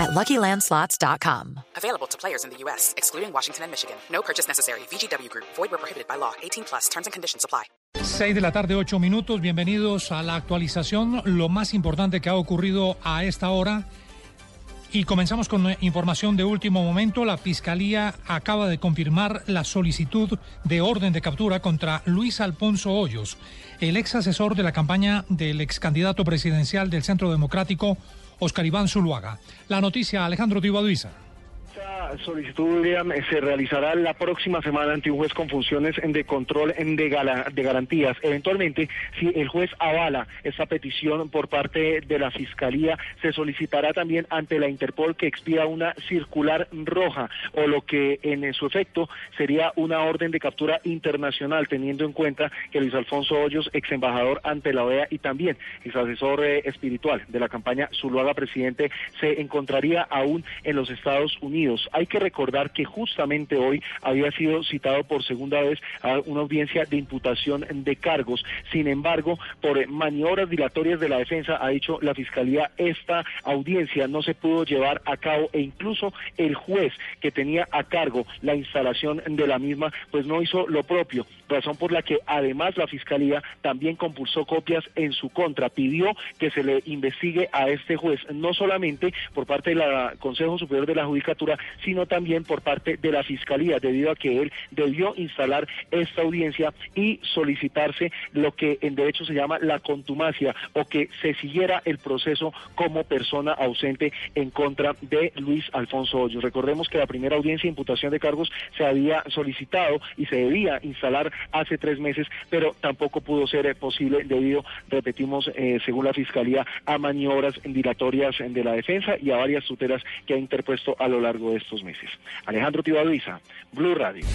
at LuckyLandSlots.com. Available to players in the U.S., excluding Washington and Michigan. No purchase necessary. VGW Group. Void where prohibited by law. 18 plus. Terms and conditions apply. 6 de la tarde, 8 minutos. Bienvenidos a la actualización. Lo más importante que ha ocurrido a esta hora. Y comenzamos con información de último momento. La Fiscalía acaba de confirmar la solicitud de orden de captura contra Luis Alfonso Hoyos, el ex asesor de la campaña del ex candidato presidencial del Centro Democrático, Oscar Iván Zuluaga. La noticia, Alejandro Tibaduiza solicitud se realizará la próxima semana ante un juez con funciones de control de, de garantías. Eventualmente, si el juez avala esta petición por parte de la Fiscalía, se solicitará también ante la Interpol que expida una circular roja o lo que en su efecto sería una orden de captura internacional, teniendo en cuenta que Luis Alfonso Hoyos, ex embajador ante la OEA y también ex asesor eh, espiritual de la campaña Zuluaga Presidente, se encontraría aún en los Estados Unidos. Que recordar que justamente hoy había sido citado por segunda vez a una audiencia de imputación de cargos. Sin embargo, por maniobras dilatorias de la defensa, ha dicho la Fiscalía, esta audiencia no se pudo llevar a cabo e incluso el juez que tenía a cargo la instalación de la misma, pues no hizo lo propio, razón por la que además la Fiscalía también compulsó copias en su contra, pidió que se le investigue a este juez, no solamente por parte del Consejo Superior de la Judicatura, también por parte de la Fiscalía, debido a que él debió instalar esta audiencia y solicitarse lo que en derecho se llama la contumacia o que se siguiera el proceso como persona ausente en contra de Luis Alfonso Hoyos. Recordemos que la primera audiencia de imputación de cargos se había solicitado y se debía instalar hace tres meses, pero tampoco pudo ser eh, posible debido, repetimos, eh, según la Fiscalía, a maniobras dilatorias de la defensa y a varias tutelas que ha interpuesto a lo largo de estos meses. Alejandro Tibaduiza, Blue Radio.